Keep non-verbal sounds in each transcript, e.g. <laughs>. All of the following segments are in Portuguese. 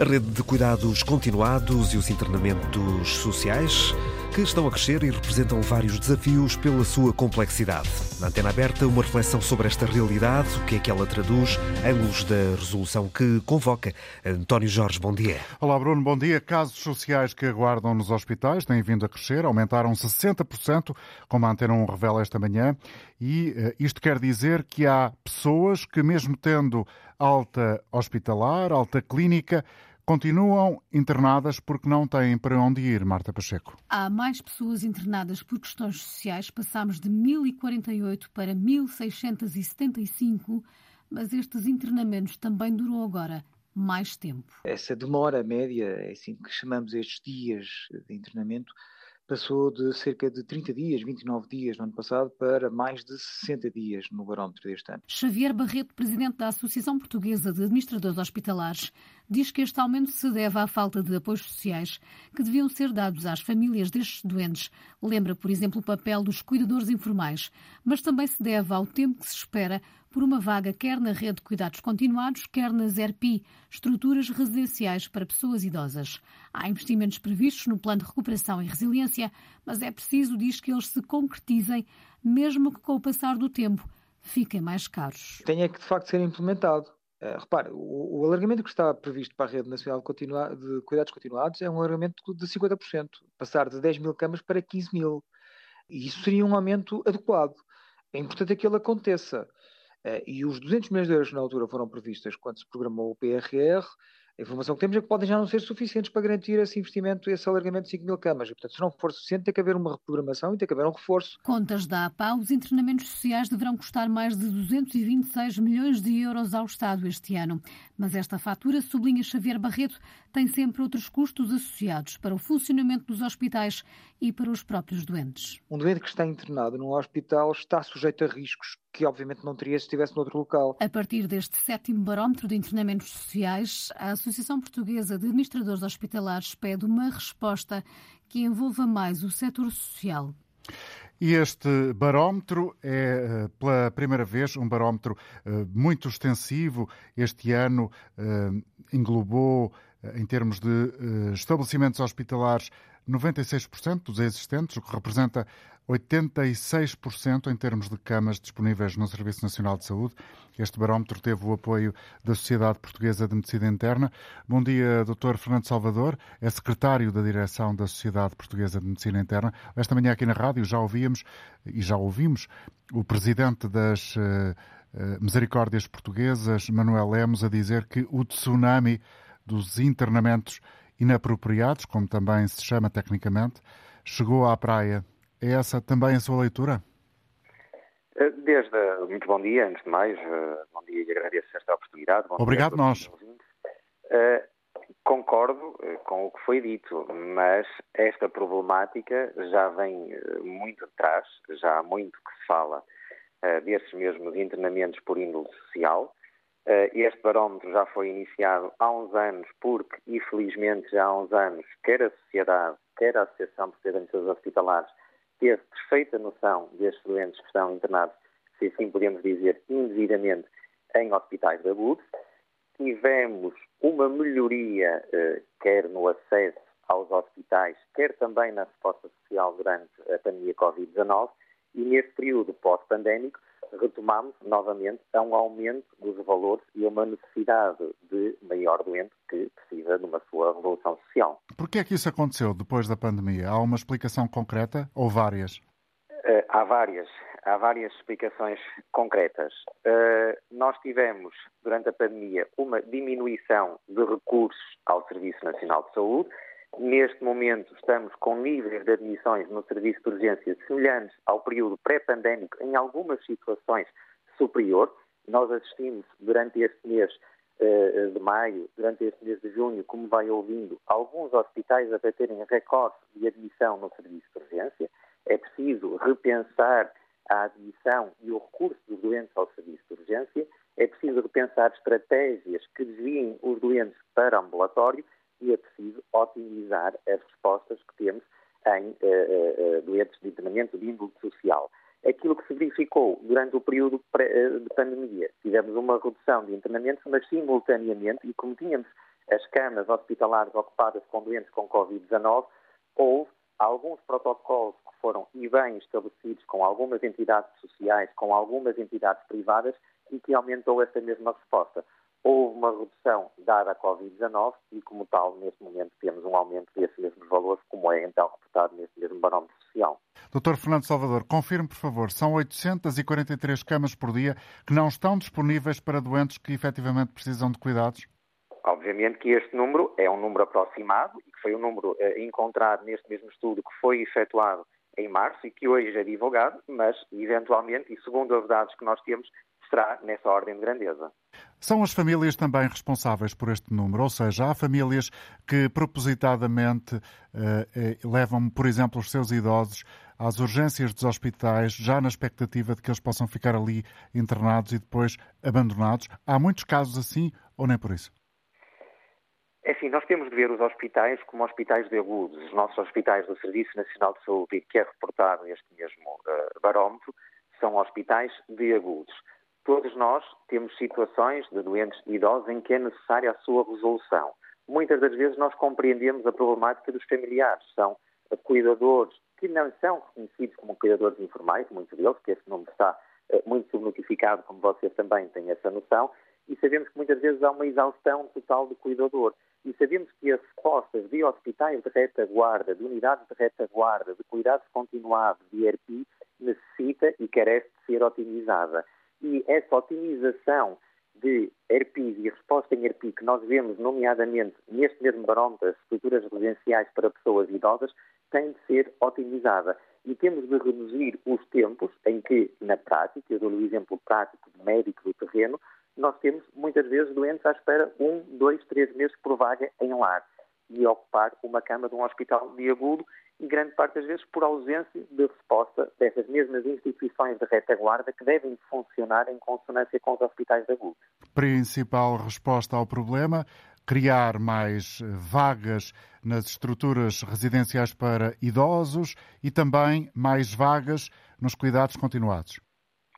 A rede de cuidados continuados e os internamentos sociais que estão a crescer e representam vários desafios pela sua complexidade. Na antena aberta, uma reflexão sobre esta realidade, o que é que ela traduz, ângulos da resolução que convoca. António Jorge, bom dia. Olá, Bruno, bom dia. Casos sociais que aguardam nos hospitais têm vindo a crescer, aumentaram 60%, como a Antena 1 revela esta manhã, e uh, isto quer dizer que há pessoas que, mesmo tendo alta hospitalar, alta clínica, continuam internadas porque não têm para onde ir, Marta Pacheco. Há mais pessoas internadas por questões sociais. Passámos de 1048 para 1675, mas estes internamentos também duram agora mais tempo. Essa demora média, é assim que chamamos estes dias de internamento, passou de cerca de 30 dias, 29 dias no ano passado, para mais de 60 dias no barómetro deste ano. Xavier Barreto, presidente da Associação Portuguesa de Administradores Hospitalares, diz que este aumento se deve à falta de apoios sociais que deviam ser dados às famílias destes doentes. Lembra, por exemplo, o papel dos cuidadores informais, mas também se deve ao tempo que se espera por uma vaga quer na rede de cuidados continuados, quer nas ERPI, estruturas residenciais para pessoas idosas. Há investimentos previstos no Plano de Recuperação e Resiliência, mas é preciso, diz, que eles se concretizem, mesmo que com o passar do tempo fiquem mais caros. Tem é que, de facto, ser implementado. Uh, repare, o, o, alargamento que está previsto para a Rede Nacional de, Continua de Cuidados Continuados é um alargamento de 50%, passar de 10 mil camas para 15 mil. E isso seria um aumento adequado. É importante que ele aconteça. Uh, e os 200 milhões de euros na altura foram previstas quando se programou o PRR, a informação que temos é que podem já não ser suficientes para garantir esse investimento, esse alargamento de 5 mil camas. E, portanto, se não for suficiente, tem que haver uma reprogramação e tem que haver um reforço. Contas da APA, os internamentos sociais deverão custar mais de 226 milhões de euros ao Estado este ano. Mas esta fatura, sublinha Xavier Barreto, tem sempre outros custos associados para o funcionamento dos hospitais e para os próprios doentes. Um doente que está internado num hospital está sujeito a riscos que obviamente não teria se estivesse noutro local. A partir deste sétimo barómetro de internamentos sociais, a Associação Portuguesa de Administradores Hospitalares pede uma resposta que envolva mais o setor social. E este barómetro é, eh, pela primeira vez, um barómetro eh, muito extensivo. Este ano eh, englobou, em termos de estabelecimentos hospitalares, 96% dos existentes, o que representa 86% em termos de camas disponíveis no Serviço Nacional de Saúde. Este barómetro teve o apoio da Sociedade Portuguesa de Medicina Interna. Bom dia, Dr. Fernando Salvador, é secretário da direção da Sociedade Portuguesa de Medicina Interna. Esta manhã aqui na rádio já ouvíamos e já ouvimos o presidente das uh, Misericórdias Portuguesas, Manuel Lemos, a dizer que o tsunami dos internamentos inapropriados, como também se chama tecnicamente, chegou à praia é essa também a sua leitura? Eh, desde muito bom dia, antes de mais, eh, bom dia e agradeço esta oportunidade. Bom Obrigado nós. Uh, concordo com o que foi dito, mas esta problemática já vem muito atrás, já há muito que se fala uh, desses mesmos internamentos por índole social. Uh, este barómetro já foi iniciado há uns anos, porque, infelizmente, já há uns anos, quer a sociedade, quer a Associação por Serviços Hospitalares, ter perfeita noção destes doentes que estão internados, se assim podemos dizer, indevidamente em hospitais de abuso. Tivemos uma melhoria, eh, quer no acesso aos hospitais, quer também na resposta social durante a pandemia Covid-19, e neste período pós-pandémico retomamos novamente a um aumento dos valores e a uma necessidade de maior doente que precisa de uma sua revolução social. Por que é que isso aconteceu depois da pandemia? Há uma explicação concreta ou várias? Uh, há várias. Há várias explicações concretas. Uh, nós tivemos, durante a pandemia, uma diminuição de recursos ao Serviço Nacional de Saúde, Neste momento estamos com níveis de admissões no serviço de urgência semelhantes ao período pré-pandémico, em algumas situações superior. Nós assistimos durante este mês uh, de maio, durante este mês de junho, como vai ouvindo, alguns hospitais a terem recordes de admissão no serviço de urgência. É preciso repensar a admissão e o recurso dos doentes ao serviço de urgência. É preciso repensar estratégias que desviem os doentes para ambulatório e é preciso otimizar as respostas que temos em uh, uh, doentes de internamento de índole social. Aquilo que se verificou durante o período de pandemia, tivemos uma redução de internamentos, mas simultaneamente, e como tínhamos as camas hospitalares ocupadas com doentes com Covid-19, houve alguns protocolos que foram e bem estabelecidos com algumas entidades sociais, com algumas entidades privadas e que aumentou essa mesma resposta. Houve uma redução dada a Covid-19 e, como tal, neste momento temos um aumento desses mesmos valores, como é então reportado neste mesmo barómetro social. Doutor Fernando Salvador, confirme, por favor, são 843 camas por dia que não estão disponíveis para doentes que efetivamente precisam de cuidados? Obviamente que este número é um número aproximado e que foi um número eh, encontrado neste mesmo estudo que foi efetuado em março e que hoje é divulgado, mas eventualmente, e segundo os dados que nós temos, será nessa ordem de grandeza. São as famílias também responsáveis por este número, ou seja, há famílias que propositadamente eh, eh levam, por exemplo, os seus idosos às urgências dos hospitais, já na expectativa de que eles possam ficar ali internados e depois abandonados. Há muitos casos assim ou nem por isso? É assim, nós temos de ver os hospitais como hospitais de agudos. Os nossos hospitais do Serviço Nacional de Saúde, que é reportado neste mesmo uh, barómetro, são hospitais de agudos. Todos nós temos situações de doentes idosos em que é necessária a sua resolução. Muitas das vezes nós compreendemos a problemática dos familiares. São cuidadores que não são reconhecidos como cuidadores informais, muitos deles, que esse nome está uh, muito subnotificado, como vocês também têm essa noção, e sabemos que muitas vezes há uma exaustão total do cuidador. E sabemos que as respostas de hospitais de retaguarda, de unidades de retaguarda, de cuidados continuados, de ERP, necessita e carece de ser otimizada. E essa otimização de ERPs e resposta em ERP que nós vemos, nomeadamente neste mesmo barómetro, as estruturas residenciais para pessoas idosas, tem de ser otimizada. E temos de reduzir os tempos em que, na prática, eu dou-lhe o exemplo prático de médico do terreno, nós temos muitas vezes doentes à espera um, dois, três meses por vaga em lar e ocupar uma cama de um hospital de agudo e grande parte das vezes por ausência de resposta dessas mesmas instituições de retaguarda que devem funcionar em consonância com os hospitais de agudo. Principal resposta ao problema, criar mais vagas nas estruturas residenciais para idosos e também mais vagas nos cuidados continuados.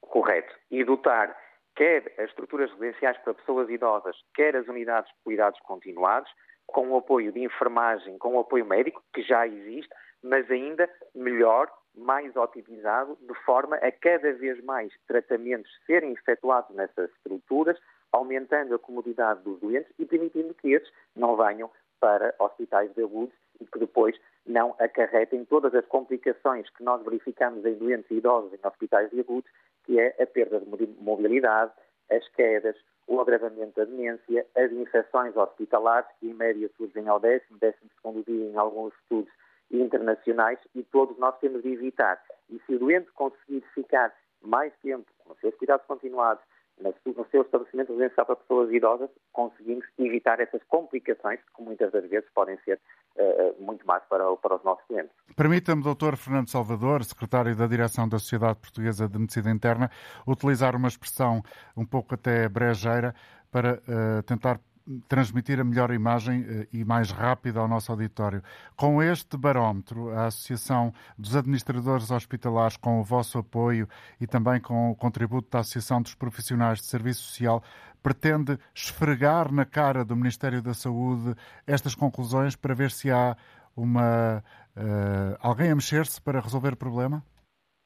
Correto. E dotar quer as estruturas residenciais para pessoas idosas, quer as unidades de cuidados continuados, com o apoio de enfermagem, com o apoio médico, que já existe, mas ainda melhor, mais otimizado, de forma a cada vez mais tratamentos serem efetuados nessas estruturas, aumentando a comodidade dos doentes e permitindo que esses não venham para hospitais de agudos e que depois não acarretem todas as complicações que nós verificamos em doentes idosos em hospitais de agudos que é a perda de mobilidade, as quedas, o agravamento da demência, as infecções hospitalares, que em média surgem ao décimo, décimo segundo dia em alguns estudos internacionais, e todos nós temos de evitar. E se o doente conseguir ficar mais tempo com seus cuidados continuados, no seu estabelecimento residencial para pessoas idosas, conseguimos evitar essas complicações que muitas das vezes podem ser uh, muito más para, para os nossos clientes. Permita-me, Dr. Fernando Salvador, secretário da Direção da Sociedade Portuguesa de Medicina Interna, utilizar uma expressão um pouco até brejeira para uh, tentar transmitir a melhor imagem eh, e mais rápida ao nosso auditório. Com este barómetro, a Associação dos Administradores Hospitalares, com o vosso apoio e também com o contributo da Associação dos Profissionais de Serviço Social, pretende esfregar na cara do Ministério da Saúde estas conclusões para ver se há uma uh, alguém a mexer-se para resolver o problema?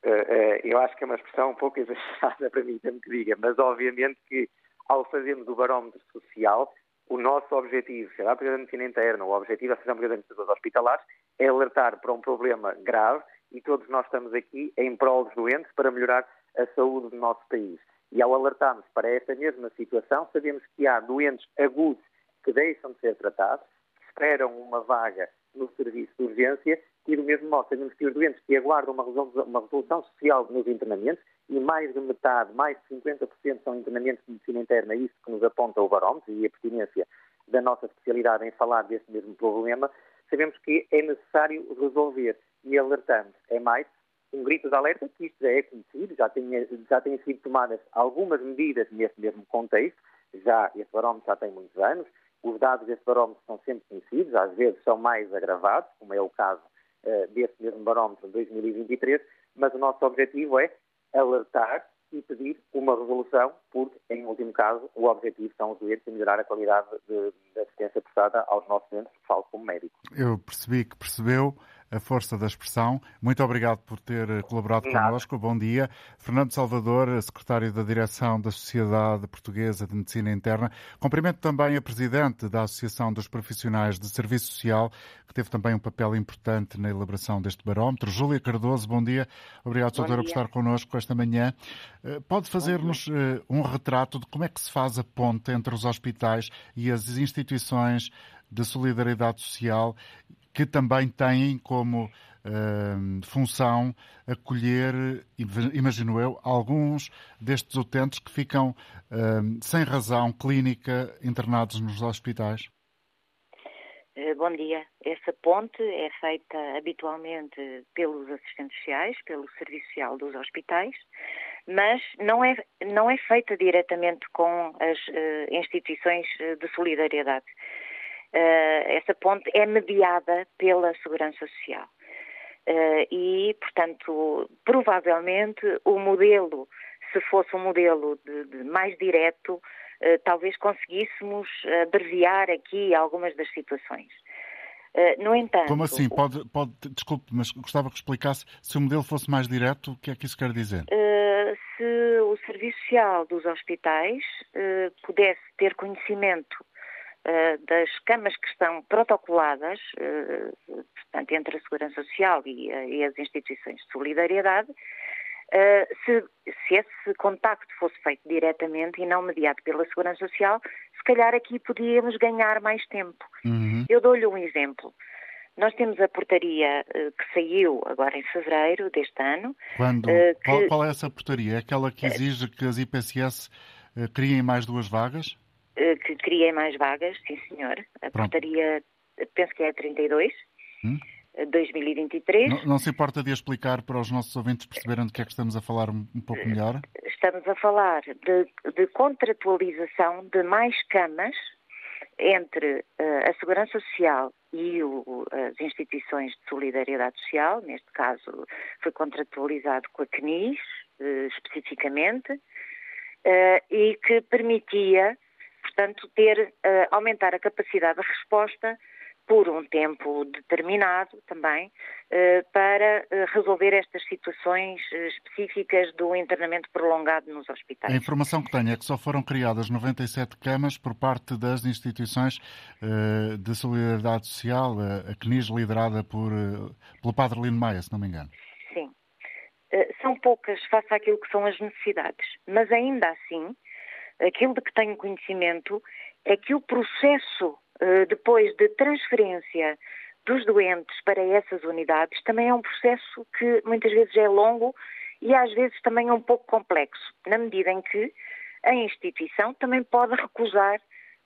Uh, eu acho que é uma expressão um pouco <laughs> exagerada para mim, também que diga, mas obviamente que ao fazermos o barómetro social, o nosso objetivo, seja a Brigada de Medicina Interna, o objetivo da Associação Brigada de Hospitalares, é alertar para um problema grave e todos nós estamos aqui em prol dos doentes para melhorar a saúde do nosso país. E ao alertarmos para esta mesma situação, sabemos que há doentes agudos que deixam de ser tratados, que esperam uma vaga no serviço de urgência e, do mesmo modo, sabemos que os doentes que aguardam uma resolução social nos internamentos, e mais de metade, mais de 50% são internamentos de medicina interna, isso que nos aponta o barómetro e a pertinência da nossa especialidade em falar deste mesmo problema, sabemos que é necessário resolver. E alertamos. É mais um grito de alerta, que isto já é conhecido, já têm, já sido tomadas algumas medidas neste mesmo contexto, já este barómetro já tem muitos anos, os dados deste barómetro são sempre conhecidos, às vezes são mais agravados, como é o caso uh, deste mesmo barómetro de 2023, mas o nosso objetivo é alertar e pedir uma resolução, porque, em último caso, o objetivo são os doentes e melhorar a qualidade da assistência prestada aos nossos entes, falo como médico. Eu percebi que percebeu a força da expressão. Muito obrigado por ter eh, colaborado Nada. connosco. Bom dia. Fernando Salvador, secretário da Direção da Sociedade Portuguesa de Medicina Interna. Cumprimento também a presidente da Associação dos Profissionais de Serviço Social, que teve também um papel importante na elaboração deste barómetro. Júlia Cardoso, bom dia. Obrigado, doutora, por estar connosco esta manhã. Eh, pode fazer-nos eh, um retrato de como é que se faz a ponte entre os hospitais e as instituições de solidariedade social que também têm como uh, função acolher, imagino eu, alguns destes utentes que ficam uh, sem razão clínica internados nos hospitais? Eh, bom dia. Essa ponte é feita habitualmente pelos assistentes sociais, pelo Serviço Social dos hospitais, mas não é, não é feita diretamente com as uh, instituições de solidariedade. Uh, essa ponte é mediada pela Segurança Social. Uh, e, portanto, provavelmente o modelo, se fosse um modelo de, de mais direto, uh, talvez conseguíssemos abreviar aqui algumas das situações. no entanto. Como assim? Pode, pode, desculpe, mas gostava que explicasse se o modelo fosse mais direto, o que é que isso quer dizer? se o Serviço Social dos hospitais pudesse ter conhecimento das camas que estão protocoladas, uh, portanto, entre a Segurança Social e, uh, e as instituições de solidariedade, se, se, esse contacto fosse feito diretamente e não mediado pela Segurança Social, se calhar aqui podíamos ganhar mais tempo. Uhum. Eu dou-lhe um exemplo. Nós temos a portaria que saiu agora em fevereiro deste ano. Quando? Que... Qual, qual, é essa portaria? É aquela que exige que as IPSS criem mais duas vagas? Eh, que criem mais vagas, sim senhor. A Pronto. portaria, penso que é a 32. Hum? 2023. Não, não, se importa de explicar para os nossos ouvintes perceberem de que é que estamos a falar um, um pouco melhor? Estamos a falar de, de contratualização de mais camas entre uh, a Segurança Social e o, as instituições de solidariedade social, neste caso foi contratualizado com a CNIS, uh, especificamente, uh, e que permitia portanto, ter, uh, aumentar a capacidade de resposta por um tempo determinado também, uh, para uh, resolver estas situações específicas do internamento prolongado nos hospitais. A informação que tenho é que só foram criadas 97 camas por parte das instituições de solidariedade social, a CNIS liderada por, pelo Padre Lino Maia, se não me engano. Sim. São poucas face àquilo que são as necessidades, mas ainda assim aquilo de que tenho conhecimento é que o processo eh, depois de transferência dos doentes para essas unidades também é um processo que muitas vezes é longo e às vezes também é um pouco complexo, na medida em que a instituição também pode recusar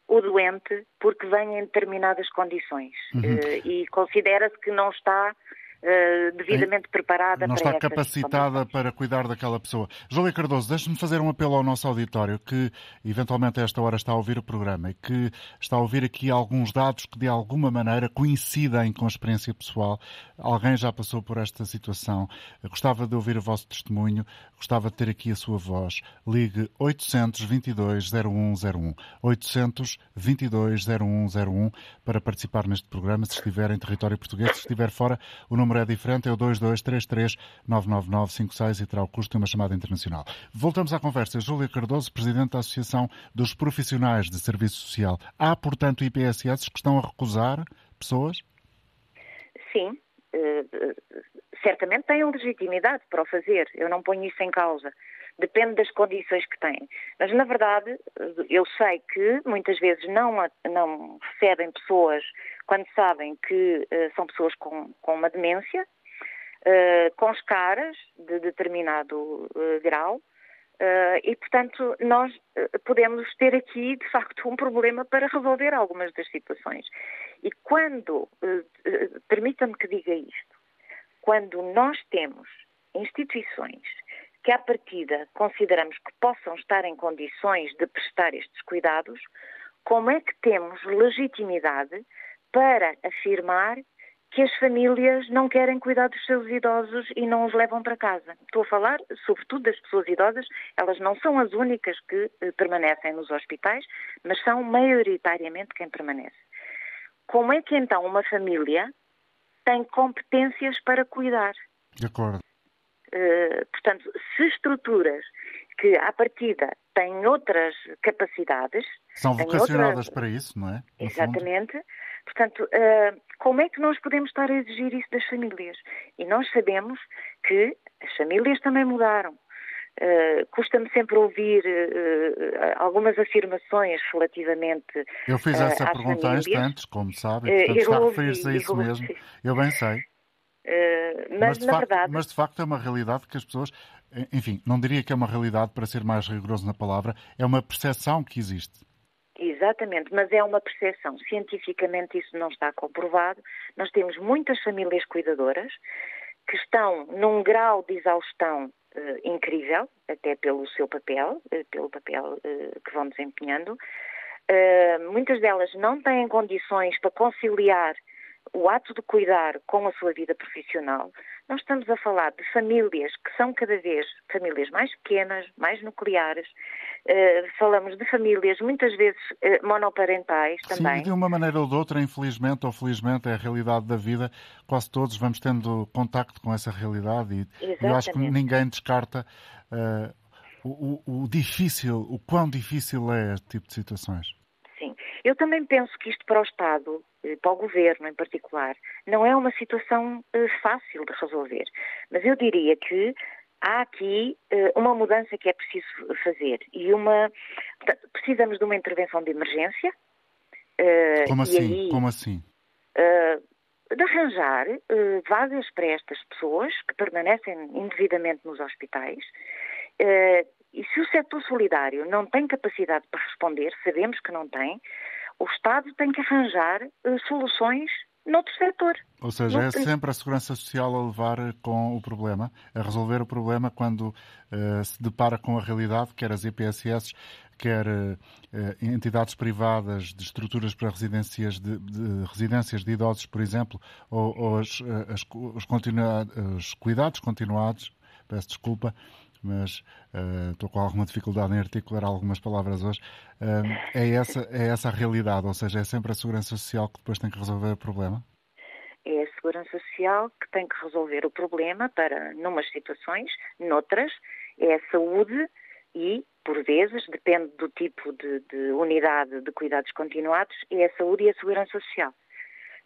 o doente porque vem em determinadas condições uhum. Eh, e considera-se que não está uh, devidamente preparada não para está capacitada para cuidar daquela pessoa. Júlia Cardoso, deixe-me fazer um apelo ao nosso auditório que eventualmente a esta hora está a ouvir o programa e que está a ouvir aqui alguns dados que de alguma maneira coincidem com a experiência pessoal. Alguém já passou por esta situação. Gostava de ouvir o vosso testemunho, gostava de ter aqui a sua voz. Ligue 822 0101 822 0101 para participar neste programa se estiver em território português, se estiver fora, o número número é diferente, é o 2233-99956 e terá o custo de uma chamada internacional. Voltamos à conversa. Júlia Cardoso, Presidente da Associação dos Profissionais de Serviço Social. Há, portanto, IPSS que estão a recusar pessoas? Sim. Uh, certamente têm legitimidade para o fazer. Eu não ponho isso em causa depende das condições que têm. Mas, na verdade, eu sei que muitas vezes não, não recebem pessoas quando sabem que uh, são pessoas com, com uma demência, uh, com escaras de determinado uh, grau, e, portanto, nós podemos ter aqui, de facto, um problema para resolver algumas das situações. E quando, permita-me que diga isto, quando nós temos instituições que, à partida, consideramos que possam estar em condições de prestar estes cuidados, como é que temos legitimidade para afirmar que as famílias não querem cuidar dos seus idosos e não os levam para casa. Estou a falar, sobretudo, das pessoas idosas. Elas não são as únicas que eh, permanecem nos hospitais, mas são maioritariamente quem permanece. como é que então uma família tem competências para cuidar? De acordo. Uh, portanto, se estruturas que, à partida, têm outras capacidades. São vocacionadas outras... para isso, não é? No Exatamente. Fundo. Portanto, uh, como é que nós podemos estar a exigir isso das famílias? E nós sabemos que as famílias também mudaram. Uh, Custa-me sempre ouvir uh, algumas afirmações relativamente. Eu fiz essa uh, pergunta há instantes, como sabe, e, portanto está a referir-se a isso mesmo. Eu bem sei. Mas, mas, de facto, verdade. Mas de facto é uma realidade que as pessoas. Enfim, não diria que é uma realidade, para ser mais rigoroso na palavra, é uma percepção que existe. Exatamente, mas é uma percepção. Cientificamente isso não está comprovado. Nós temos muitas famílias cuidadoras que estão num grau de exaustão uh, incrível, até pelo seu papel, uh, pelo papel uh, que vão desempenhando. muitas delas não têm condições para conciliar o ato de cuidar com a sua vida profissional, nós estamos a falar de famílias que são cada vez famílias mais pequenas, mais nucleares. Uh, falamos de famílias muitas vezes uh, monoparentais também. Sim, de uma maneira ou de outra, infelizmente ou felizmente, é a realidade da vida. Quase todos vamos tendo contacto com essa realidade e eu acho que ninguém descarta uh, o, o, o difícil, o quão difícil é este tipo de situações. Eu também penso que isto para o Estado, eh, para o Governo em particular, não é uma situação eh, fácil de resolver. Mas eu diria que há aqui eh, uma mudança que é preciso fazer e uma. Portanto, precisamos de uma intervenção de emergência. Como assim? Aí, Como assim? de arranjar vagas para estas pessoas que permanecem indevidamente nos hospitais e se o setor solidário não tem capacidade para responder, sabemos que não tem, o Estado tem que arranjar uh, soluções noutro setor. Ou seja, é sempre a Segurança Social a levar com o problema, a resolver o problema quando uh, se depara com a realidade, quer as IPSS, quer uh, entidades privadas de estruturas para residências de, de, residências de idosos, por exemplo, ou, ou as, as, os, os cuidados continuados, peço desculpa, mas uh, estou com alguma dificuldade em articular algumas palavras hoje. Uh, é, essa, é essa a realidade, ou seja, é sempre a Segurança Social que depois tem que resolver o problema? É a Segurança Social que tem que resolver o problema para, numas situações, noutras, é a saúde e, por vezes, depende do tipo de, de unidade de cuidados continuados, é a saúde e a Segurança Social.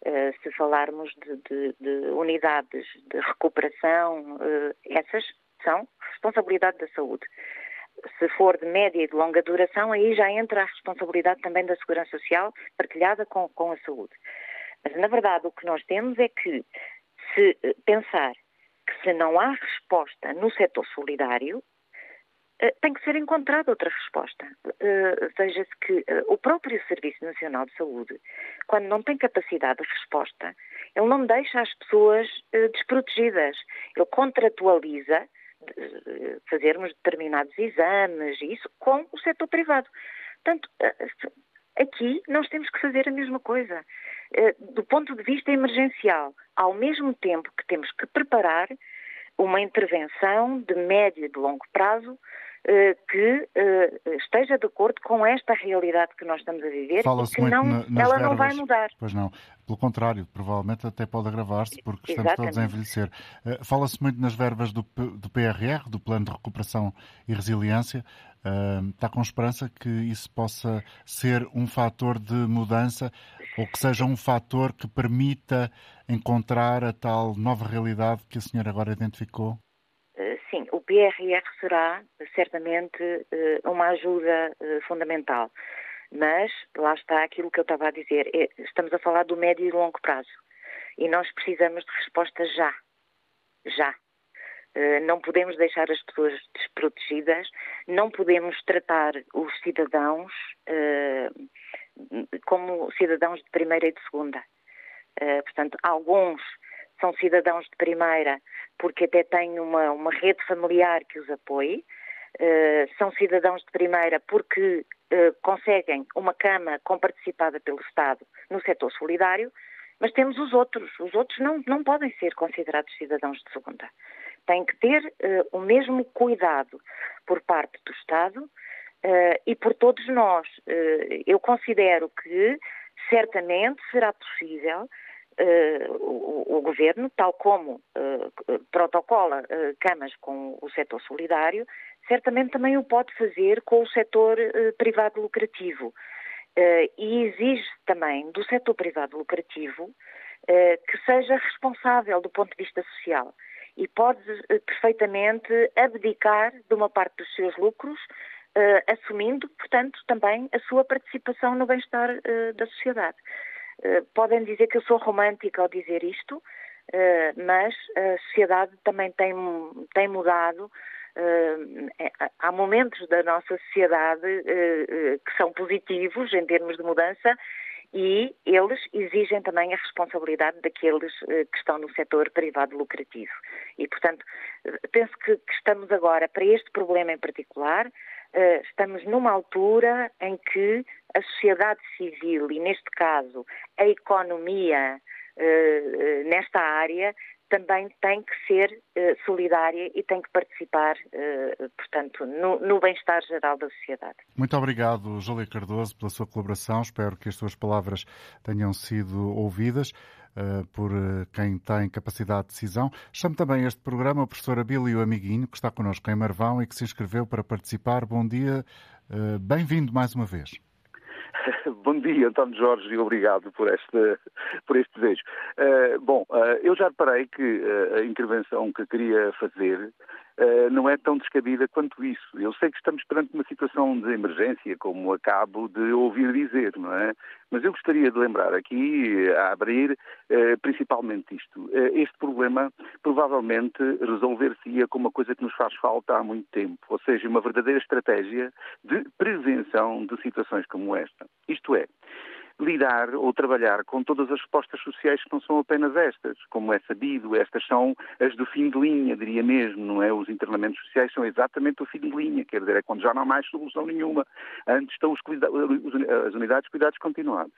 Uh, se falarmos de, de, de, unidades de recuperação, uh, essas são responsabilidade da saúde. Se for de média e de longa duração, aí já entra a responsabilidade também da Segurança Social partilhada com, com a saúde. Mas, na verdade, o que nós temos é que, se eh, pensar que se não há resposta no setor solidário, eh, tem que ser encontrada outra resposta. Eh, veja-se que o próprio Serviço Nacional de Saúde, quando não tem capacidade de resposta, ele não deixa as pessoas desprotegidas. Ele contratualiza fazermos determinados exames e isso com o setor privado. Portanto, eh, aqui nós temos que fazer a mesma coisa. Eh, do ponto de vista emergencial, ao mesmo tempo que temos que preparar uma intervenção de médio e de longo prazo eh, que esteja de acordo com esta realidade que nós estamos a viver e que não, ela verbas, não vai mudar. Pois não. Pelo contrário, provavelmente até pode agravar-se, porque estamos Exatamente. todos a envelhecer. Uh, Fala-se muito nas verbas do, do, PRR, do Plano de Recuperação e Resiliência. Está com esperança que isso possa ser um fator de mudança ou que seja um fator que permita encontrar a tal nova realidade que a senhora agora identificou? PRR será certamente uma ajuda fundamental. Mas lá está aquilo que eu estava a dizer. É, estamos a falar do médio e longo prazo. E nós precisamos de respostas já. Já. Uh, não podemos deixar as pessoas desprotegidas, não podemos tratar os cidadãos como cidadãos de primeira e de segunda. Portanto, alguns são cidadãos de primeira porque até têm uma, uma rede familiar que os apoie, são cidadãos de primeira porque eh, conseguem uma cama comparticipada pelo Estado no setor solidário, mas temos os outros. Os outros não, não podem ser considerados cidadãos de segunda. Tem que ter uh, o mesmo cuidado por parte do Estado uh, e por todos nós. eu considero que certamente será possível Uh, o, o, Governo, tal como uh, protocola uh, camas com o setor solidário, certamente também o pode fazer com o setor privado lucrativo. e exige também do setor privado lucrativo que seja responsável do ponto de vista social e pode perfeitamente abdicar de uma parte dos seus lucros assumindo, portanto, também a sua participação no bem-estar da sociedade. Uh, podem dizer que eu sou romântica ao dizer isto, mas a sociedade também tem, tem mudado. É, há momentos da nossa sociedade que são positivos em termos de mudança e eles exigem também a responsabilidade daqueles que estão no setor privado lucrativo. E, portanto, penso que, que estamos agora, para este problema em particular, eh, estamos numa altura em que a sociedade civil e, neste caso, a economia eh, eh, nesta área também tem que ser solidária e tem que participar, portanto, no, no bem-estar geral da sociedade. Muito obrigado, Júlia Cardoso, pela sua colaboração. Espero que as suas palavras tenham sido ouvidas. Uh, por uh, quem tem capacidade de decisão. Chamo também este programa o professor Abílio Amiguinho, que está connosco em Marvão e que se inscreveu para participar. Bom dia, uh, bem-vindo mais uma vez. <laughs> Bom dia, António Jorge, e obrigado por este, por este desejo. bom, eu já reparei que a intervenção que queria fazer uh, não é tão descabida quanto isso. Eu sei que estamos perante uma situação de emergência, como acabo de ouvir dizer, não é? Mas eu gostaria de lembrar aqui, a abrir, uh, principalmente isto. Uh, este problema provavelmente resolver-se-ia com uma coisa que nos faz falta há muito tempo, ou seja, uma verdadeira estratégia de prevenção de situações como esta. Isto é, lidar ou trabalhar com todas as respostas sociais que não são apenas estas. Como é sabido, estas são as do fim de linha, diria mesmo, não é? Os internamentos sociais são exatamente o fim de linha, quer dizer, é quando já não há mais solução nenhuma. Antes estão os as unidades de cuidados continuados.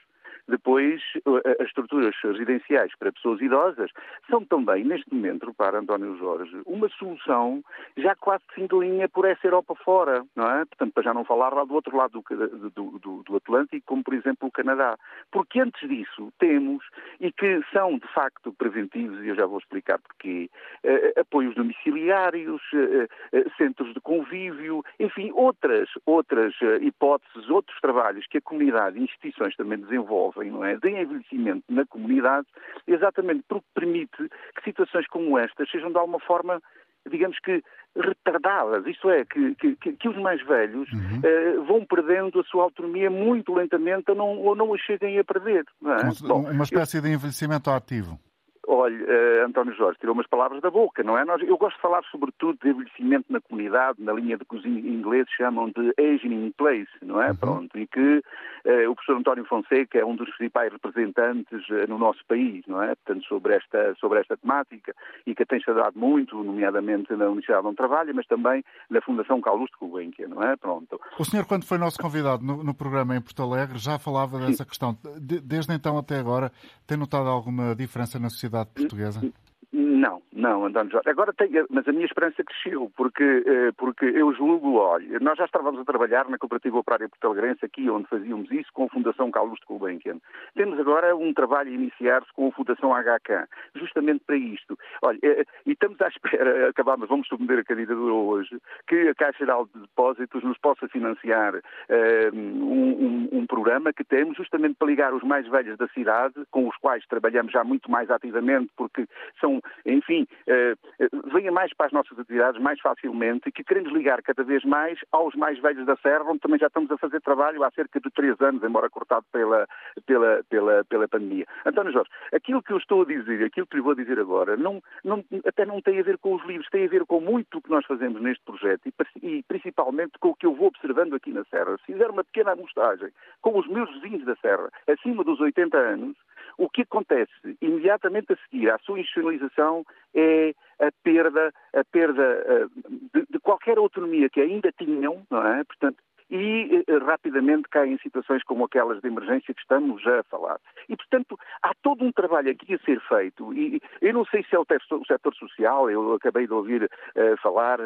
Depois, eh, as estruturas residenciais para pessoas idosas são também, neste momento, para António Jorge, uma solução já quase de fim de linha por essa Europa fora, não é? Portanto, para já não falar lá do outro lado do, do, do, do Atlântico, como por exemplo o Canadá. Porque antes disso temos, e que são de facto preventivos, e eu já vou explicar porquê, eh, apoios domiciliários, eh, eh centros de convívio, enfim, outras, outras eh, hipóteses, outros trabalhos que a comunidade e instituições também desenvolvem jovem, não é? De envelhecimento na comunidade, exatamente porque permite que situações como estas sejam de alguma forma digamos que retardadas, isto é, que, que, que os mais velhos uhum. uh, vão perdendo a sua autonomia muito lentamente ou não, ou não a cheguem a perder. É? Bom, uma espécie eu... de envelhecimento ativo. Olha, uh, António Jorge tirou umas palavras da boca, não é? Nós, eu gosto de falar sobretudo de envelhecimento na comunidade, na linha de que os ingleses chamam de aging in place, não é? Uhum. Pronto, e que uh, o professor António Fonseca é um dos principais representantes uh, no nosso país, não é? Portanto, sobre esta, sobre esta temática e que tem estudado muito, nomeadamente na Universidade onde trabalha, mas também na Fundação Carlos de Gulbenkian, não é? Pronto. O senhor, quando foi nosso convidado no, no programa em Porto Alegre, já falava dessa Sim. questão. De, desde então até agora, tem notado alguma diferença na sociedade sociedade portuguesa? Não, não, António Jorge. Agora tem, mas a minha esperança cresceu, porque, eh, porque eu julgo, olha, nós já estávamos a trabalhar na Cooperativa Operária Portalegrense, aqui onde fazíamos isso, com a Fundação Carlos de Gulbenkian. Temos agora um trabalho a iniciar-se com a Fundação HK, justamente para isto. Olha, eh, e estamos à espera, <laughs> acabamos, vamos submeter a candidatura hoje, que a Caixa Geral de Depósitos nos possa financiar uh, um, um, um programa que temos justamente para ligar os mais velhos da cidade, com os quais trabalhamos já muito mais ativamente, porque são enfim, eh, eh, venha mais para as nossas atividades mais facilmente e que queremos ligar cada vez mais aos mais velhos da Serra, onde também já estamos a fazer trabalho há cerca de três anos, embora cortado pela, pela, pela, pela pandemia. António Jorge, aquilo que eu estou a dizer, aquilo que lhe vou dizer agora, não, não, até não tem a ver com os livros, tem a ver com muito o que nós fazemos neste projeto e, e principalmente com o que eu vou observando aqui na Serra. Se fizer uma pequena amostragem com os meus vizinhos da Serra, acima dos 80 anos, o que acontece imediatamente a seguir à sua institucionalização é a perda, a perda uh, de, de, qualquer autonomia que ainda tinham, não é? Portanto, e eh, rapidamente caem em situações como aquelas de emergência que estamos a falar. E, portanto, há todo um trabalho aqui a ser feito e eu não sei se é o, o setor social, eu acabei de ouvir uh, falar,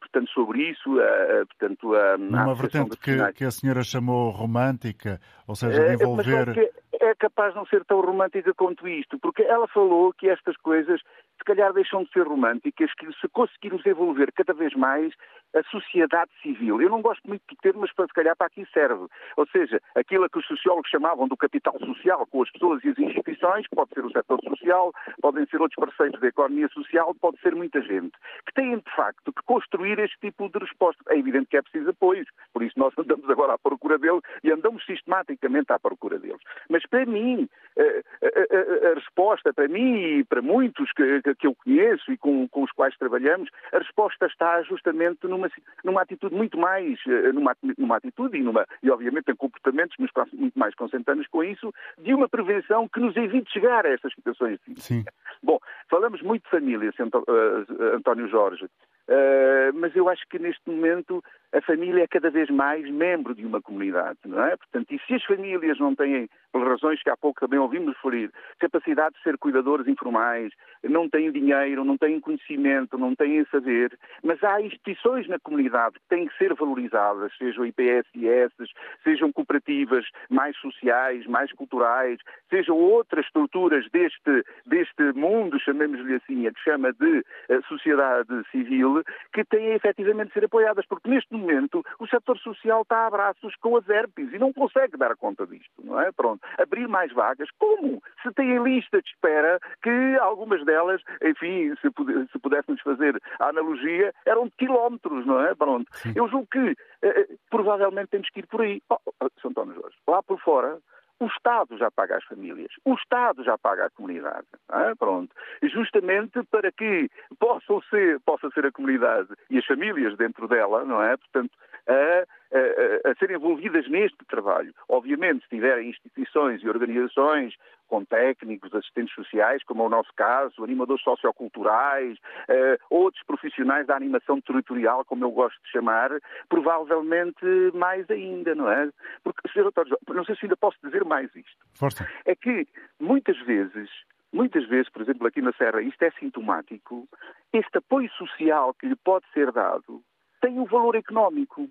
portanto, sobre isso, portanto... Numa vertente que, que, a senhora chamou romântica, ou seja, de envolver... é capaz de não ser tão romântica quanto isto, porque ela falou que estas coisas calhar deixam de ser românticas, que se conseguirmos envolver cada vez mais a sociedade civil. Eu não gosto muito do termo, mas se calhar para aqui serve. Ou seja, aquilo que os sociólogos chamavam do capital social, com as pessoas e as instituições, pode ser o setor social, podem ser outros parceiros da economia social, pode ser muita gente, que têm de facto que construir este tipo de resposta. É evidente que é preciso apoios, por isso nós andamos agora à procura dele e andamos sistematicamente à procura deles. Mas para mim, a, a, a, a resposta, para mim e para muitos que, que eu conheço e com, com os quais trabalhamos, a resposta está justamente numa, numa atitude muito mais, eh, numa, numa atitude e, numa, e obviamente em comportamentos muito mais consentâneos com isso, de uma prevenção que nos evite chegar a essas situações. Sim. Bom, falamos muito de família, eh, António Jorge, uh, mas eu acho que neste momento a família é cada vez mais membro de uma comunidade, não é? Portanto, e se as famílias não têm, pelas razões que há pouco também ouvimos referir, capacidade de ser cuidadores informais, não têm dinheiro, não têm conhecimento, não têm saber, mas há instituições na comunidade que têm que ser valorizadas, sejam IPSS, sejam cooperativas mais sociais, mais culturais, sejam outras estruturas deste, deste mundo, chamemos-lhe assim, a que chama de uh, sociedade civil, que têm efetivamente de ser apoiadas, porque neste momento o setor social está a braços com as herpes e não consegue dar conta disto, não é? Pronto. Abrir mais vagas, como? Se tem lista de espera que algumas delas, enfim, se, se pudéssemos fazer a analogia, eram de quilómetros, não é? Pronto. Sim. Eu julgo que eh, provavelmente temos que ir por aí. Oh, oh, São António Jorge, lá por fora, o Estado já paga as famílias, o Estado já paga a comunidade. É? Pronto. Justamente para que possam ser, possa ser a comunidade e as famílias dentro dela, não é? Portanto, a, a, a serem envolvidas neste trabalho. Obviamente, se tiverem instituições e organizações com técnicos, assistentes sociais, como é o nosso caso, animadores socioculturais, uh, outros profissionais da animação territorial, como eu gosto de chamar, provavelmente mais ainda, não é? Porque, Sr. Dr. não sei se ainda posso dizer mais isto. Força. É que, muitas vezes, muitas vezes, por exemplo, aqui na Serra, isto é sintomático, este apoio social que lhe pode ser dado tem um valor económico.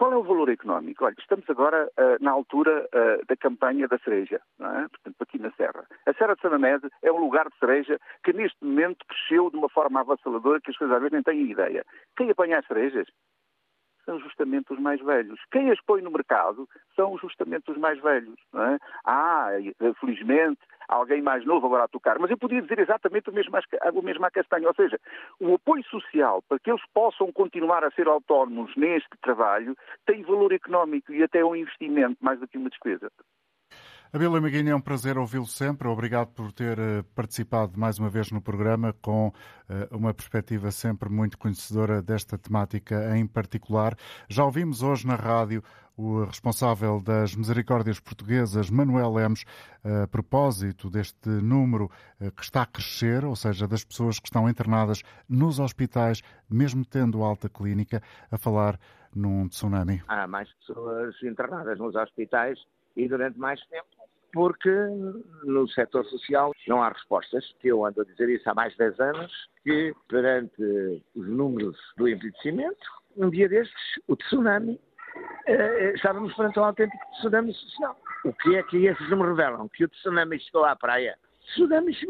Qual é o valor económico? Olha, estamos agora uh, na altura uh, da campanha da cereja, é? portanto, aqui na Serra. A Serra de Sanamede é um lugar de cereja que neste momento cresceu de uma forma avassaladora que as coisas às vezes nem têm ideia. Quem apanha as cerejas? São justamente os mais velhos. Quem as põe no mercado são justamente os mais velhos. É? Ah, felizmente, alguém mais novo agora a tocar. Mas eu podia dizer exatamente o mesmo, o mesmo à Castanha. Ou seja, o apoio social para que eles possam continuar a ser autónomos neste trabalho tem valor económico e até um investimento mais do que uma despesa. Abel Maguinha, é um prazer ouvi-lo sempre. Obrigado por ter eh, participado mais uma vez no programa com eh, uma perspectiva sempre muito conhecedora desta temática em particular. Já ouvimos hoje na rádio o responsável das Misericórdias Portuguesas, Manuel Lemos, a propósito deste número eh, que está a crescer, ou seja, das pessoas que estão internadas nos hospitais, mesmo tendo alta clínica, a falar num tsunami. Há mais pessoas internadas nos hospitais e durante mais tempo porque no setor social não há respostas, eu ando a dizer isso há mais de 10 anos, que perante os números do envelhecimento, um dia destes, o tsunami, eh, estávamos perante um autêntico tsunami social. O que é que esses números revelam? Que o tsunami chegou à praia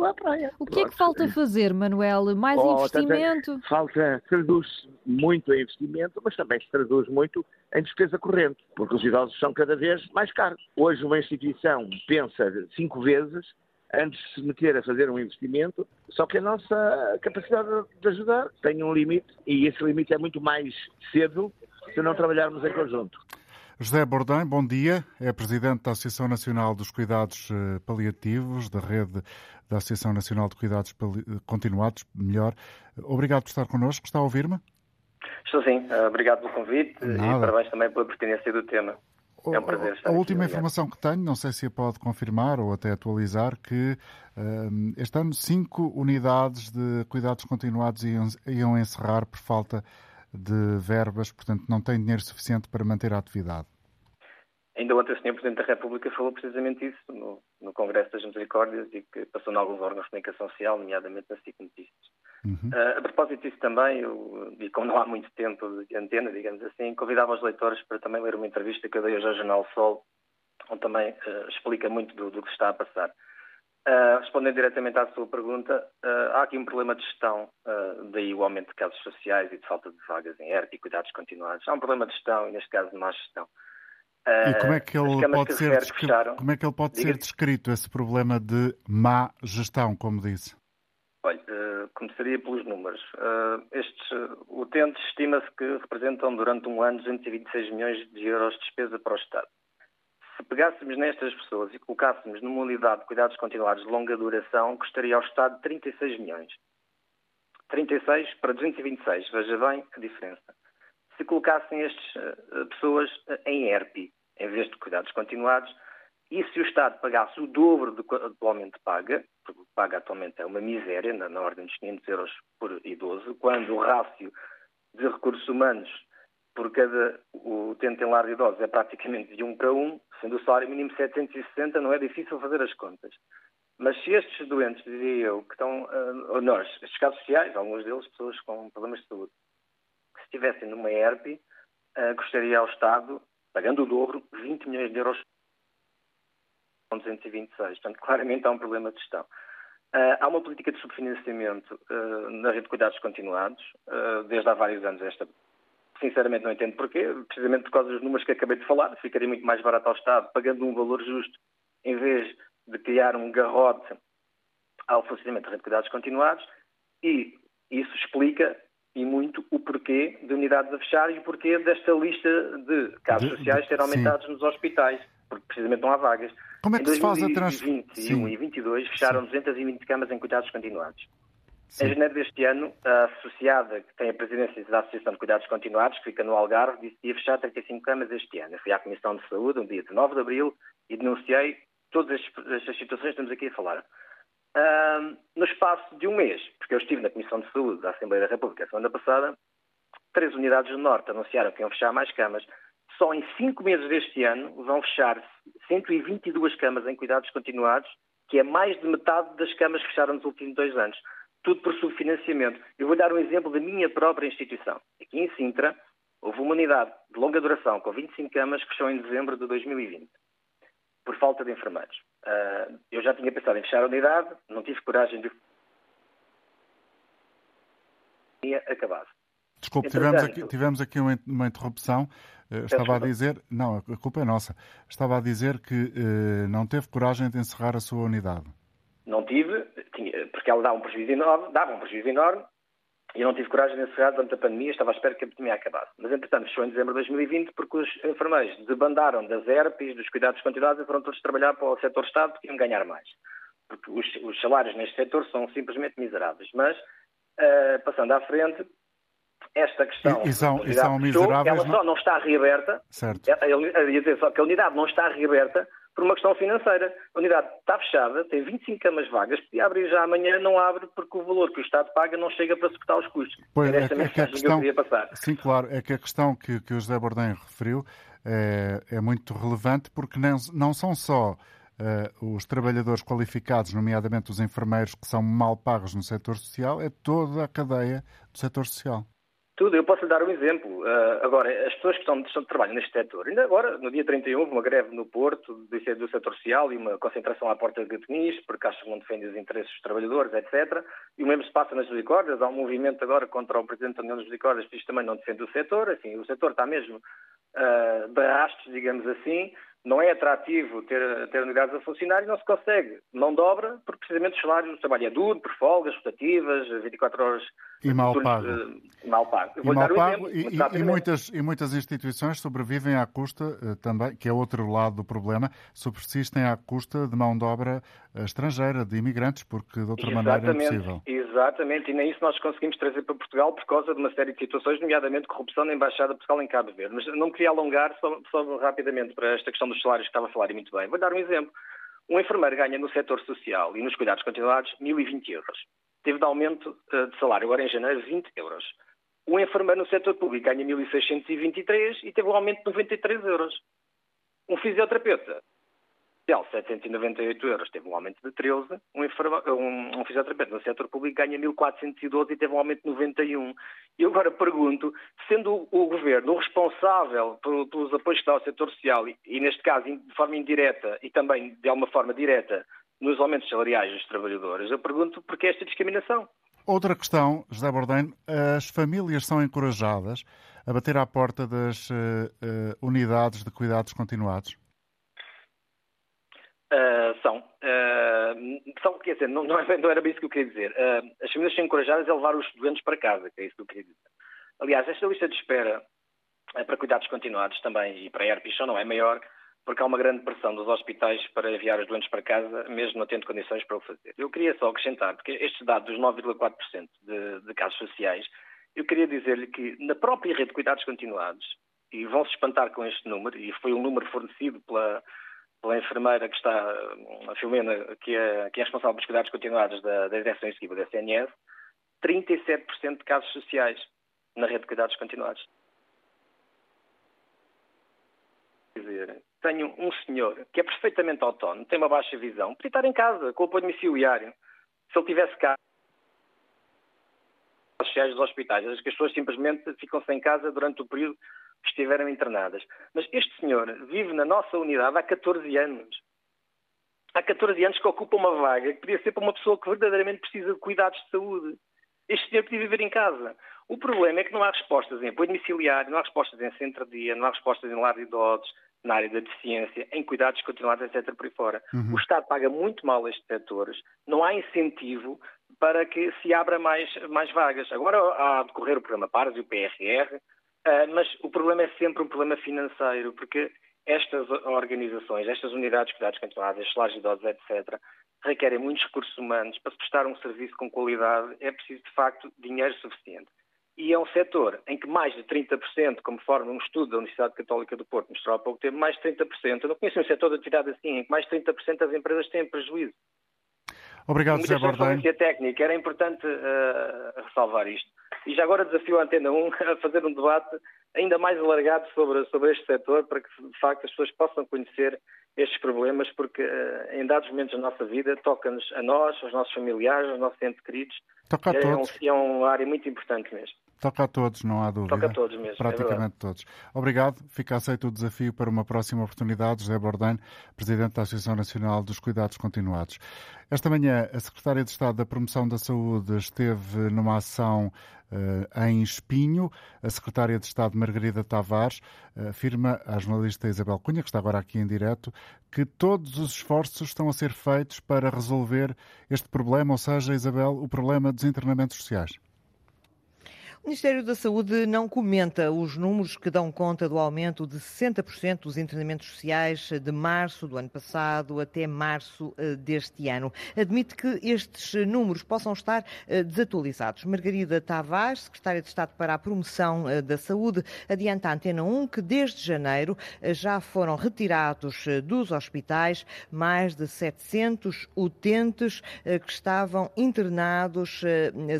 à praia. O que é que falta fazer, Manuel? Mais oh, investimento? Tanto, falta, traduz muito em investimento, mas também se traduz muito em despesa corrente, porque os idosos são cada vez mais caros. Hoje uma instituição pensa cinco vezes antes de se meter a fazer um investimento, só que a nossa capacidade de ajudar tem um limite e esse limite é muito mais cedo se não trabalharmos em conjunto. José Bordem, bom dia. É presidente da Associação Nacional dos Cuidados eh, Paliativos, da rede da Associação Nacional de Cuidados Continuados, melhor. Obrigado por estar connosco. Está a ouvir-me? Estou sim. Eh, obrigado pelo convite Nada. e parabéns também pela pertinência do tema. É um prazer estar A última informação que tenho, não sei se a pode confirmar ou até atualizar, que um, este ano cinco unidades de cuidados continuados iam, iam encerrar por falta de verbas, portanto não tem dinheiro suficiente para manter a atividade. Ainda ontem o Sr. Presidente da República falou precisamente isso no, no Congresso das Misericórdias e que passou em alguns órgãos de comunicação social, nomeadamente na SIC Notícias. Uhum. Uh, a propósito disso também, eu, e como não há muito tempo de antena, digamos assim, convidava os leitores para também ler uma entrevista que eu dei hoje ao Jornal Sol, onde também uh, explica muito do, do, que está a passar. Uh, respondendo diretamente à sua pergunta, há aqui um problema de gestão, daí o aumento de casos sociais e de falta de vagas em ERP e cuidados continuados. Há um problema de gestão e, neste caso, de má gestão. E como é que ele pode, ser, descrito, como é que ele pode ser descrito, esse problema de má gestão, como disse? Olha, uh, começaria pelos números. Uh, estes uh, utentes estima-se que representam durante um ano 226 milhões de euros de despesa para o Estado. Se pegássemos nestas pessoas e colocássemos numa unidade de cuidados continuados de longa duração, custaria ao Estado 36 milhões. 36 para 226, veja bem a diferença. Se colocassem estas pessoas em ERP, em vez de cuidados continuados, e se o Estado pagasse o dobro do que atualmente paga, porque o que paga atualmente é uma miséria, na, na ordem dos 500 euros por idoso, quando o rácio de recursos humanos por cada utente em lar de idosos é praticamente de 1 para 1, sendo o salário mínimo 760, não é difícil fazer as contas. Mas se estes doentes, dizia eu, que estão, uh, ou nós, estes casos sociais, alguns deles pessoas com problemas de saúde, que se estivessem numa ERP, uh, custaria ao Estado, pagando o dobro, 20 milhões de euros 226. Portanto, claramente há um problema de gestão. Uh, há uma política de subfinanciamento na rede de cuidados continuados, desde há vários anos. Esta, sinceramente, não entendo porquê, precisamente por causa dos números que acabei de falar. Ficaria muito mais barato ao Estado, pagando um valor justo, em vez de criar um garrote ao funcionamento da rede de cuidados continuados. E isso explica, e muito, o porquê de unidades a fechar e o porquê desta lista de casos de, sociais ser aumentados sim. nos hospitais, porque precisamente não há vagas. Como é que se faz a transferência? Em 2021 e 2022 fecharam Sim. 220 camas em cuidados continuados. Sim. Em janeiro deste ano, a associada que tem a presidência da Associação de Cuidados Continuados, que fica no Algarve, disse que ia fechar 35 camas este ano. Eu fui à Comissão de Saúde no dia 19 de abril e denunciei todas estas situações que estamos aqui a falar. Uh, no espaço de um mês, porque eu estive na Comissão de Saúde da Assembleia da República semana passada, três unidades do Norte anunciaram que iam fechar mais camas só em cinco meses deste ano vão fechar 122 camas em cuidados continuados, que é mais de metade das camas que fecharam nos últimos dois anos. Tudo por subfinanciamento. Eu vou dar um exemplo da minha própria instituição. Aqui em Sintra, houve uma unidade de longa duração com 25 camas que fechou em dezembro de 2020, por falta de enfermeiros. Uh, eu já tinha pensado em fechar a unidade, não tive coragem de. tinha acabado. Desculpe, tivemos aqui, tivemos aqui uma interrupção. Uh, estava a dizer, não, a culpa é nossa. Estava a dizer que uh, não teve coragem de encerrar a sua unidade. Não tive, porque ela dá um prejuízo enorme, dava um prejuízo enorme, e eu não tive coragem de encerrar durante a pandemia, estava à espera que a pandemia acabasse. Mas, entretanto, fechou em dezembro de 2020 porque os enfermeiros debandaram das ERPs, dos cuidados continuados, e foram todos trabalhar para o setor Estado porque iam ganhar mais. Porque os, os salários neste setor são simplesmente miseráveis. Mas, uh, passando à frente, esta questão. E, são, e são miseráveis. Ela só não está reaberta. Certo. Eu ia dizer só que a unidade não está reaberta por uma questão financeira. A unidade está fechada, tem 25 camas vagas, podia abrir já amanhã, não abre porque o valor que o Estado paga não chega para suportar os custos. Pois, é, é que a questão, que eu passar. Sim, claro, é que a questão que, que o José Bordem referiu é, é muito relevante porque não, não são só Uh, os trabalhadores qualificados, nomeadamente os enfermeiros, que são mal pagos no setor social, é toda a cadeia do setor social. Tudo, eu posso lhe dar um exemplo. Uh, agora, as pessoas que estão, estão trabalham neste setor, ainda agora, no dia 31, houve uma greve no Porto do, do setor social e uma concentração à porta de Gatunis, porque acham que não defendem os interesses dos trabalhadores, etc. E o mesmo se passa nas misericórdias, há um movimento agora contra o Presidente da União das Misericórdias, que diz também não defende o setor, assim, o setor está mesmo uh, de digamos assim, não é atrativo ter, ter unidades a funcionar e não se consegue. Não dobra, porque precisamente os salários do trabalho é duro, por folgas, rotativas, 24 horas. E mal pago. Uh, mal pago. E, mal pago um exemplo, e, e, muitas, e muitas instituições sobrevivem à custa, uh, também, que é outro lado do problema, subsistem à custa de mão de obra uh, estrangeira, de imigrantes, porque de outra exatamente, maneira é impossível. Exatamente, e nem isso nós conseguimos trazer para Portugal por causa de uma série de situações, nomeadamente corrupção na Embaixada de Portugal em Cabo Verde. Mas não queria alongar, só, só rapidamente para esta questão dos salários que estava a falar e muito bem. Vou dar um exemplo. Um enfermeiro ganha no setor social e nos cuidados continuados 1.020 euros. Teve de aumento uh, de salário agora em janeiro 20 euros. O enfermeiro no setor público ganha 1.623 e teve um aumento de 93 euros. Um fisioterapeuta, 798 euros, teve um aumento de 13. Um, um, um fisioterapeuta no setor público ganha 1.412 e teve um aumento de 91. E eu agora pergunto, sendo o, governo o responsável pelos apoios que dá ao setor social, e, neste caso de forma indireta e também de alguma forma direta nos aumentos salariais dos trabalhadores, eu pergunto por que esta discriminação? Outra questão, José Bordeiro, as famílias são encorajadas a bater à porta das uh, uh, unidades de cuidados continuados? Uh, são. Uh, são, quer dizer, não, é não, era bem isso que eu queria dizer. Uh, as famílias são encorajadas a levar os doentes para casa, que é isso que eu queria dizer. Aliás, esta lista de espera para cuidados continuados também e para ERPISHON não é maior, porque há uma grande pressão dos hospitais para enviar os doentes para casa, mesmo não tendo condições para o fazer. Eu queria só acrescentar, porque estes dados dos 9,4% de, de casos sociais, eu queria dizer-lhe que na própria rede de cuidados continuados, e vão se espantar com este número, e foi um número fornecido pela, pela enfermeira que está, a Filomena, que é, que é responsável pelos cuidados continuados da, da Direção Executiva da SNS, 37% de casos sociais na rede de cuidados continuados. dizer, tenho um senhor que é perfeitamente autónomo, tem uma baixa visão, podia estar em casa, com o apoio domiciliário. Se ele tivesse cá, sociais dos hospitais, as pessoas simplesmente ficam sem casa durante o período que estiveram internadas. Mas este senhor vive na nossa unidade há 14 anos. Há 14 anos que ocupa uma vaga que podia ser para uma pessoa que verdadeiramente precisa de cuidados de saúde. Este senhor podia viver em casa. O problema é que não há respostas em apoio domiciliário, não há respostas em centro-dia, não há respostas em lar de idosos, na área da deficiência, em cuidados continuados, etc. por aí fora. Uhum. O Estado paga muito mal estes setores, não há incentivo para que se abra mais, mais vagas. Agora há a decorrer o programa PARS e o PRR, uh, ah, mas o problema é sempre um problema financeiro, porque estas organizações, estas unidades de cuidados continuados, estes lares idosos, etc., requerem muitos recursos humanos. Para se prestar um serviço com qualidade é preciso, de facto, dinheiro suficiente e é um setor em que mais de 30%, conforme um estudo da Universidade Católica do Porto mostrou há pouco tempo, mais de 30%, eu não conheço um setor de atividade assim, em que mais de 30% das empresas têm prejuízo. Obrigado, José Bordeiro. técnica, era importante uh, ressalvar isto. E já agora desafio a Antena 1 <laughs> a fazer um debate ainda mais alargado sobre, sobre este setor, para que de facto as pessoas possam conhecer estes problemas, porque uh, em dados momentos da nossa vida toca-nos a nós, aos nossos familiares, aos nossos entes queridos. Toca a é, todos. Um, é uma área muito importante mesmo. Toca a todos, não há dúvida. Toca a todos mesmo. É Praticamente é todos. Obrigado. Fica aceito o desafio para uma próxima oportunidade. José Bordain, Presidente da Associação Nacional dos Cuidados Continuados. Esta manhã, a Secretária de Estado da Promoção da Saúde esteve numa ação uh, em Espinho. A Secretária de Estado, Margarida Tavares, uh, afirma à jornalista Isabel Cunha, que está agora aqui em direto, que todos os esforços estão a ser feitos para resolver este problema, ou seja, Isabel, o problema dos internamentos sociais. O Ministério da Saúde não comenta os números que dão conta do aumento de 60% dos internamentos sociais de março do ano passado até março eh, deste ano. Admite que estes números possam estar eh, desatualizados. Margarida Tavares, Secretária de Estado para a Promoção eh, da Saúde, adianta à Antena 1 que desde janeiro já foram retirados dos hospitais mais de 700 utentes que estavam internados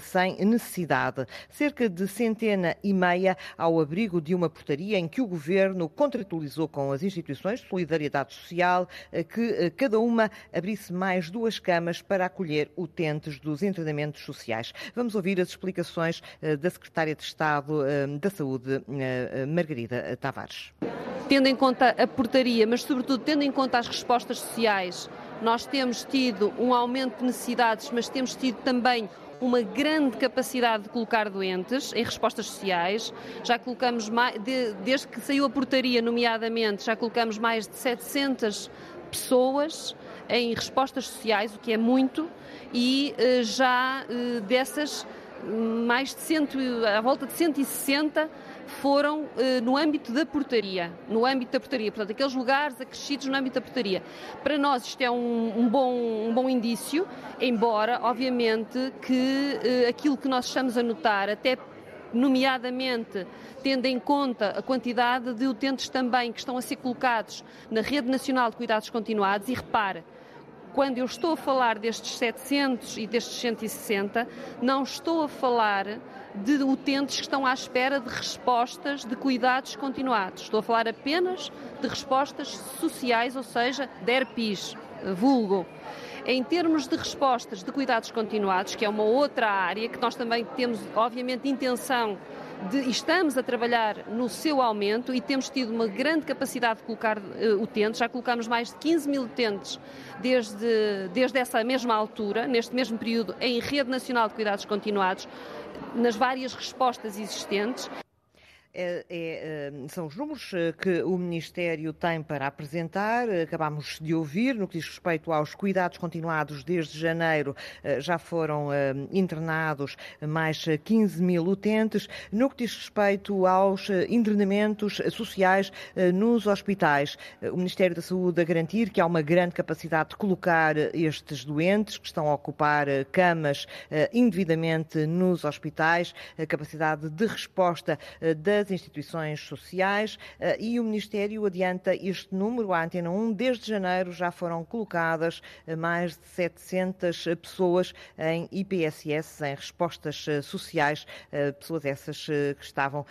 sem necessidade. Cerca de centena e meia ao abrigo de uma portaria em que o Governo contratualizou com as instituições de solidariedade social eh, que eh, cada uma abrisse mais duas camas para acolher utentes dos internamentos sociais. Vamos ouvir as explicações eh, da Secretária de Estado da Saúde, Margarida Tavares. Tendo em conta a portaria, mas sobretudo tendo em conta as respostas sociais, nós temos tido um aumento de necessidades, mas temos tido também uma grande capacidade de colocar doentes em respostas sociais. Já colocamos, mais, de, desde que saiu a portaria, nomeadamente, já colocamos mais de 700 pessoas em respostas sociais, o que é muito, e eh, já eh, dessas mais de cento, à volta de 160 foram eh, no âmbito da portaria, no âmbito da portaria, portanto, aqueles lugares acrescidos no âmbito da portaria. Para nós isto é um, um bom, um bom indício, embora, obviamente, que eh, aquilo que nós estamos a notar, até nomeadamente tendo em conta a quantidade de utentes também que estão a ser colocados na Rede Nacional de Cuidados Continuados, e repare, quando eu estou a falar destes 700 e destes 160, não estou a falar de utentes que estão à espera de respostas de cuidados continuados. Estou a falar apenas de respostas sociais, ou seja, de ERPIs, vulgo. Em termos de respostas de cuidados continuados, que é uma outra área que nós também temos, obviamente, intenção de, estamos a trabalhar no seu aumento e temos tido uma grande capacidade de colocar uh, utentes, já colocamos mais de 15 mil utentes desde, desde essa mesma altura, neste mesmo período, em Rede Nacional de Cuidados Continuados, nas várias respostas existentes. É, é, são os números eh, que o Ministério tem para apresentar. Acabámos de ouvir, no que diz respeito aos cuidados continuados, desde janeiro eh, já foram eh, internados mais 15 mil utentes. No que diz respeito aos internamentos sociais nos hospitais, o Ministério da Saúde a garantir que há uma grande capacidade de colocar estes doentes que estão a ocupar camas indevidamente nos hospitais, a capacidade de resposta da das instituições sociais eh, e o Ministério adianta este número. À Antena 1, desde janeiro já foram colocadas eh, mais de 700 pessoas em IPSS, em respostas eh, sociais, pessoas essas que estavam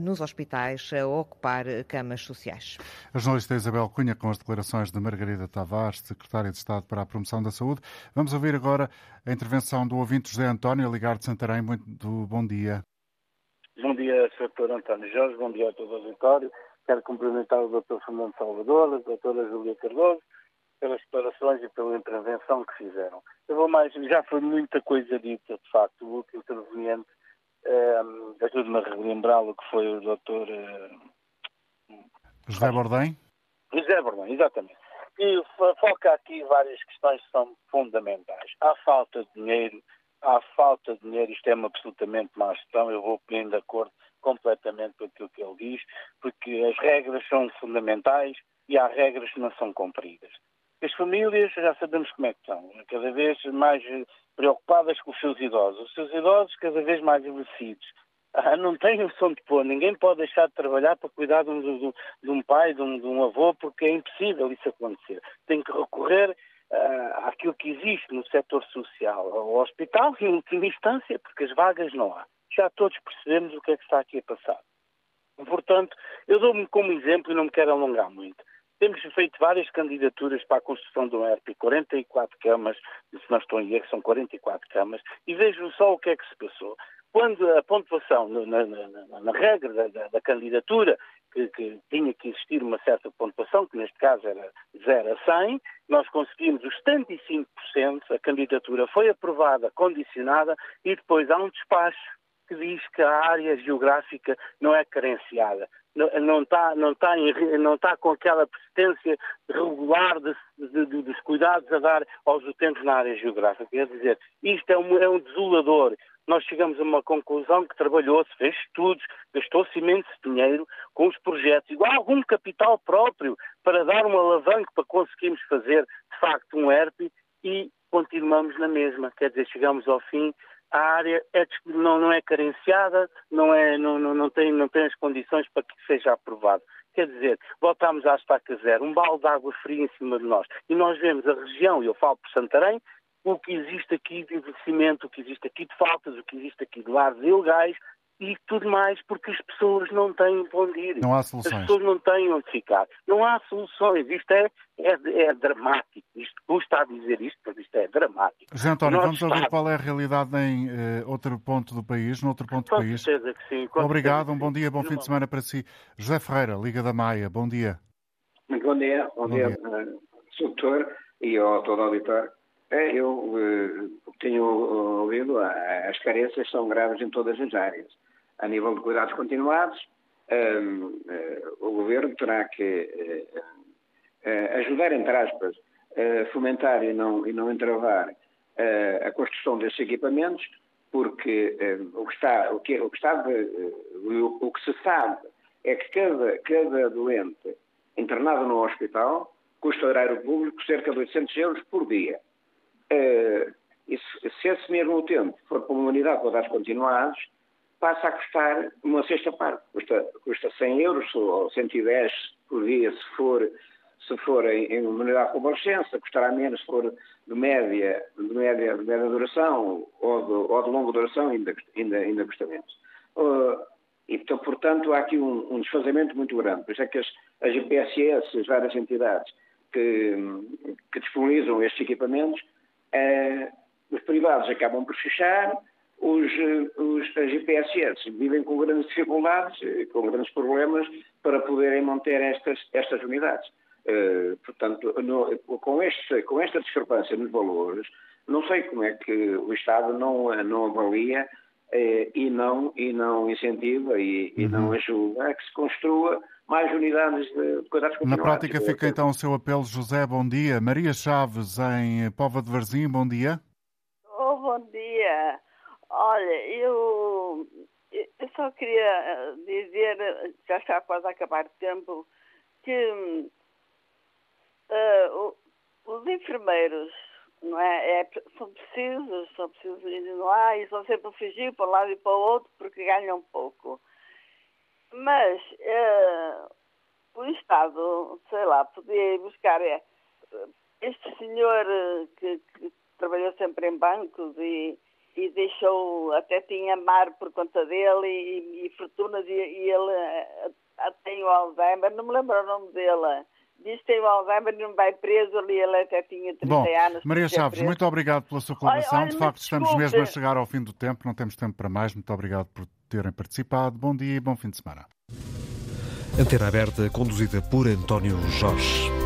nos hospitais a ocupar camas sociais. A jornalista Isabel Cunha com as declarações de Margarida Tavares, Secretária de Estado para a Promoção da Saúde. Vamos ouvir agora a intervenção do ouvinte José António, a ligar de Santarém. Muito bom dia. Bom dia, Sr. António Jorge, bom dia a todo o auditório. Quero cumprimentar o Dr. Fernando Salvador, a Dra. Júlia Cardoso, pelas declarações e pela intervenção que fizeram. Eu vou mais, já foi muita coisa dita, de facto, o último interveniente, um, ehm, ajude-me a relembrá-lo que foi o Dr. Uh, José Bordem? José Bordem, exatamente. E foca aqui várias questões que são fundamentais. Há falta de dinheiro há falta de dinheiro, isto é uma absolutamente má gestão, eu vou bem de acordo completamente com aquilo que ele diz, porque as regras são fundamentais e há regras que não são cumpridas. As famílias já sabemos como é que são, cada vez mais preocupadas com os seus idosos, os seus idosos cada vez mais envelhecidos. Ah, não tem o som de pôr, ninguém pode deixar de trabalhar para cuidar de um, de um pai, de um, de um avô, porque é impossível isso acontecer. Tem que recorrer uh, àquilo que existe no setor social, ao hospital e, em última instância, porque as vagas não há. Já todos percebemos o que é que está aqui a passar. Portanto, eu dou-me como exemplo e não me quero alongar muito. Temos feito várias candidaturas para a construção do ERP, 44 camas, se não estou em erro, são 44 camas, e vejo só o que é que se passou. Quando a pontuação na, na, na, regra da, da, da candidatura que, que, tinha que existir uma certa pontuação, que neste caso era 0 a 100, nós conseguimos os 75%, a candidatura foi aprovada, condicionada, e depois há um despacho que diz que a área geográfica não é carenciada. Não, está, não, está em, não está com aquela persistência regular de, de, de, dos cuidados a dar aos utentes na área geográfica. Quer dizer, isto é um, é um desolador nós chegamos a uma conclusão que trabalhou-se, fez estudos, gastou-se imenso dinheiro com os projetos, igual algum capital próprio para dar um alavanco para conseguirmos fazer, de facto, um ERP e continuamos na mesma. Quer dizer, chegamos ao fim, a área é, não, não, é carenciada, não, é, não, não, tem, não tem as condições para que seja aprovado. Quer dizer, voltamos à estaca zero, um balde de água fria em cima de nós. E nós vemos a região, e eu falo por Santarém, o que existe aqui de envelhecimento, o que existe aqui de faltas, o que existe aqui de lares ilegais e tudo mais, porque as pessoas não têm onde ir. Não há soluções. As pessoas não têm onde ficar. Não há soluções. Isto é, é, é dramático. Isto custa a dizer isto, mas isto é dramático. José António, vamos Estado... ouvir qual é a realidade em uh, outro ponto do país, no outro ponto com do país. Certeza que sim. Obrigado, um bom dia, bom fim de semana para si. José Ferreira, Liga da Maia, bom dia. Muito bom dia, bom, bom dia, dia. Uh, doutor e ao todo auditor. É, eu uh, tenho ouvido, as carências são graves em todas as áreas. A nível de cuidados continuados, um, uh, o governo terá que uh, ajudar, entre aspas, a fomentar e não, e não entravar a construção desses equipamentos, porque o, que está, o, que, o, que está de, o, que se sabe é que cada, cada doente internado no hospital custa ao erário público cerca de 800 euros por dia. Uh, se esse mesmo tempo for para uma unidade para dados continuados, passa a custar uma sexta parte. Custa, custa 100 euros ou 110 por dia se for, se for em, em uma unidade de convalescença, custará menos se for de média, de média, de média duração ou de, ou de longa duração, ainda, ainda, ainda custa menos. Uh, e, portanto, há aqui um, um, muito grande. Por isso é que as, as IPSS, as várias entidades que, que disponibilizam estes equipamentos, uh, os privados acabam por fechar, os, os, as IPSS vivem com grandes dificuldades, com grandes problemas para poderem manter estas, estas unidades. Uh, portanto, no, com, este, com esta discrepância nos valores, não sei como é que o Estado não, não avalia uh, e, não, e não incentiva e, uhum. e, não ajuda a que se construa mais unidades de cuidados Na prática fica então o seu apelo, José, bom dia. Maria Chaves, em Pova de Varzim, bom dia. Oh, bom dia. Olha, eu, eu só queria dizer, já está quase a acabar o tempo, que uh, os enfermeiros não é, é, são precisos, são precisos lá e são sempre a fugir para um lado e para o outro porque ganham pouco. Mas uh, o Estado, sei lá, podia buscar é, este senhor que, que, trabalhou sempre em bancos e, e deixou, até tinha mar por conta dele e, e fortunas e, e ele uh, tem o Alzheimer, não me lembro o nome dele diz que tem o Alzheimer, não vai preso ali, ele até tinha 30 Bom, anos. Maria Chaves, preso. muito obrigado pela sua colaboração. Olha, olha, de facto, estamos desculpe. mesmo a chegar ao fim do tempo, não temos tempo para mais. Muito obrigado por terem participado. Bom dia e bom fim de semana. Antena aberta, conduzida por António Jorge.